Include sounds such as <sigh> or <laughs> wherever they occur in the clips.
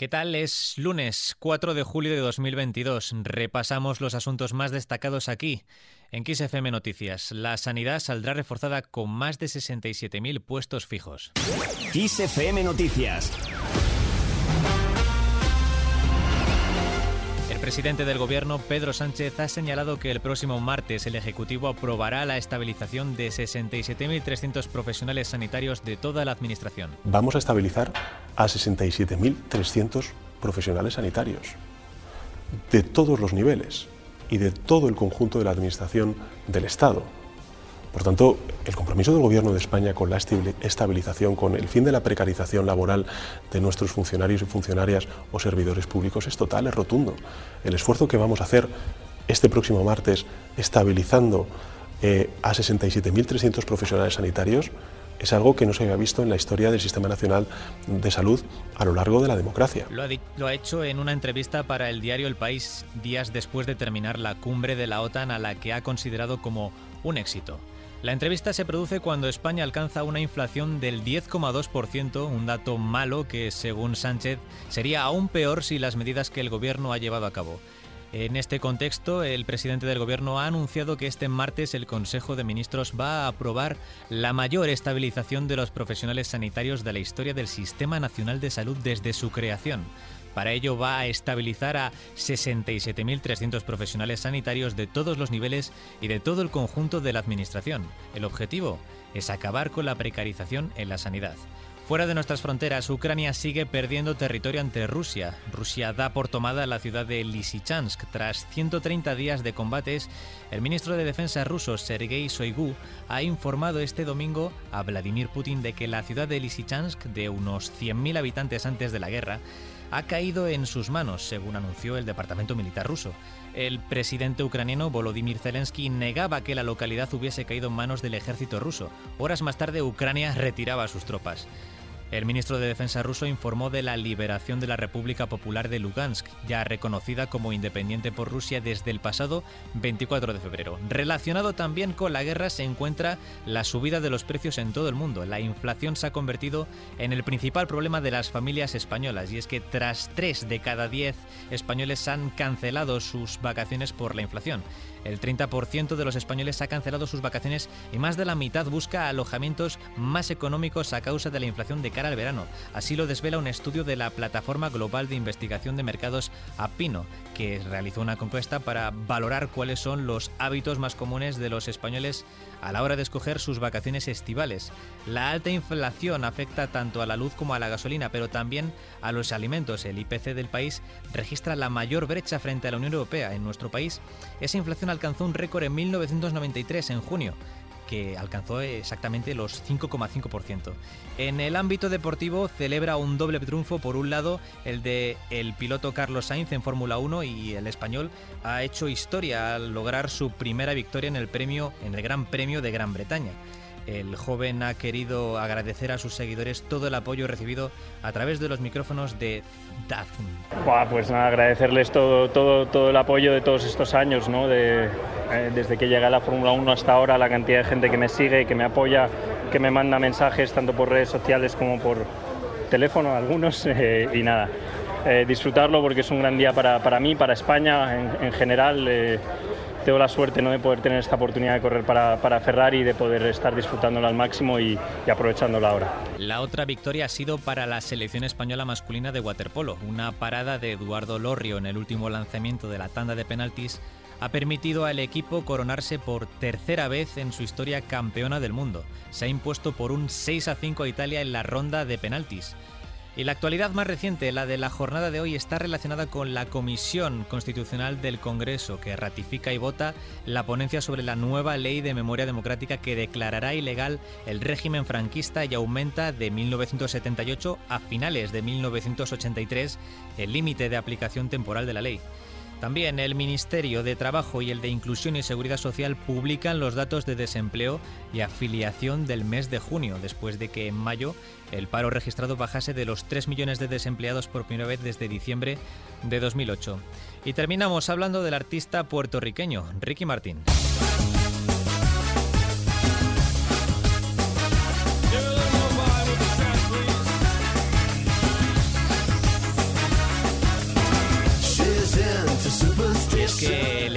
¿Qué tal? Es lunes 4 de julio de 2022. Repasamos los asuntos más destacados aquí, en XFM Noticias. La sanidad saldrá reforzada con más de 67.000 puestos fijos. XFM Noticias. Presidente del Gobierno, Pedro Sánchez, ha señalado que el próximo martes el Ejecutivo aprobará la estabilización de 67.300 profesionales sanitarios de toda la Administración. Vamos a estabilizar a 67.300 profesionales sanitarios de todos los niveles y de todo el conjunto de la Administración del Estado. Por tanto, el compromiso del Gobierno de España con la estabilización, con el fin de la precarización laboral de nuestros funcionarios y funcionarias o servidores públicos es total, es rotundo. El esfuerzo que vamos a hacer este próximo martes estabilizando eh, a 67.300 profesionales sanitarios es algo que no se había visto en la historia del Sistema Nacional de Salud a lo largo de la democracia. Lo ha, lo ha, hecho en una entrevista para el diario El País días después de terminar la cumbre de la OTAN a la que ha considerado como un éxito. La entrevista se produce cuando España alcanza una inflación del 10,2%, un dato malo que, según Sánchez, sería aún peor si las medidas que el gobierno ha llevado a cabo. En este contexto, el presidente del Gobierno ha anunciado que este martes el Consejo de Ministros va a aprobar la mayor estabilización de los profesionales sanitarios de la historia del Sistema Nacional de Salud desde su creación. Para ello va a estabilizar a 67.300 profesionales sanitarios de todos los niveles y de todo el conjunto de la Administración. El objetivo es acabar con la precarización en la sanidad. Fuera de nuestras fronteras, Ucrania sigue perdiendo territorio ante Rusia. Rusia da por tomada la ciudad de Lysychansk. Tras 130 días de combates, el ministro de Defensa ruso, Sergei Shoigu, ha informado este domingo a Vladimir Putin de que la ciudad de Lysychansk, de unos 100.000 habitantes antes de la guerra, ha caído en sus manos, según anunció el Departamento Militar ruso. El presidente ucraniano Volodymyr Zelensky negaba que la localidad hubiese caído en manos del ejército ruso. Horas más tarde, Ucrania retiraba sus tropas. El ministro de Defensa ruso informó de la liberación de la República Popular de Lugansk, ya reconocida como independiente por Rusia desde el pasado 24 de febrero. Relacionado también con la guerra se encuentra la subida de los precios en todo el mundo. La inflación se ha convertido en el principal problema de las familias españolas y es que tras 3 de cada 10 españoles han cancelado sus vacaciones por la inflación. El 30% de los españoles ha cancelado sus vacaciones y más de la mitad busca alojamientos más económicos a causa de la inflación de cara al verano. Así lo desvela un estudio de la Plataforma Global de Investigación de Mercados Apino, que realizó una encuesta para valorar cuáles son los hábitos más comunes de los españoles a la hora de escoger sus vacaciones estivales. La alta inflación afecta tanto a la luz como a la gasolina, pero también a los alimentos. El IPC del país registra la mayor brecha frente a la Unión Europea. En nuestro país, esa inflación alcanzó un récord en 1993, en junio que alcanzó exactamente los 5,5%. En el ámbito deportivo celebra un doble triunfo, por un lado el de el piloto Carlos Sainz en Fórmula 1 y el español ha hecho historia al lograr su primera victoria en el premio en el Gran Premio de Gran Bretaña. El joven ha querido agradecer a sus seguidores todo el apoyo recibido a través de los micrófonos de DAZN. Pues nada, agradecerles todo, todo, todo el apoyo de todos estos años, ¿no? eh, desde que llegué a la Fórmula 1 hasta ahora, la cantidad de gente que me sigue, que me apoya, que me manda mensajes tanto por redes sociales como por teléfono, algunos, <laughs> eh, y nada. Eh, disfrutarlo porque es un gran día para, para mí, para España en general tengo la suerte ¿no? de poder tener esta oportunidad de correr para, para Ferrari y de poder estar disfrutándola al máximo y, y, aprovechándola ahora. La otra victoria ha sido para la selección española masculina de waterpolo. Una parada de Eduardo Lorrio en el último lanzamiento de la tanda de penaltis ha permitido al equipo coronarse por tercera vez en su historia campeona del mundo. Se ha impuesto por un 6 a 5 a Italia en la ronda de penaltis. Y la actualidad más reciente, la de la jornada de hoy, está relacionada con la Comisión Constitucional del Congreso, que ratifica y vota la ponencia sobre la nueva ley de memoria democrática que declarará ilegal el régimen franquista y aumenta de 1978 a finales de 1983 el límite de aplicación temporal de la ley. También el Ministerio de Trabajo y el de Inclusión y Seguridad Social publican los datos de desempleo y afiliación del mes de junio, después de que en mayo el paro registrado bajase de los 3 millones de desempleados por primera vez desde diciembre de 2008. Y terminamos hablando del artista puertorriqueño, Ricky Martín.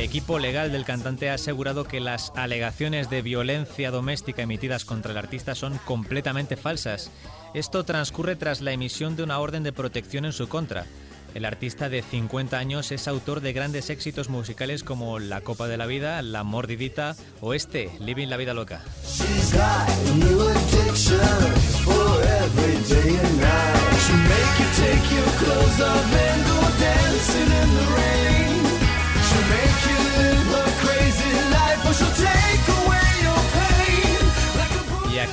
Equipo legal del cantante ha asegurado que las alegaciones de violencia doméstica emitidas contra el artista son completamente falsas. Esto transcurre tras la emisión de una orden de protección en su contra. El artista de 50 años es autor de grandes éxitos musicales como La Copa de la Vida, La Mordidita o este, Living la Vida Loca.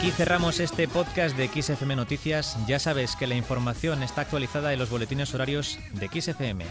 Aquí cerramos este podcast de XFM Noticias. Ya sabes que la información está actualizada en los boletines horarios de XFM.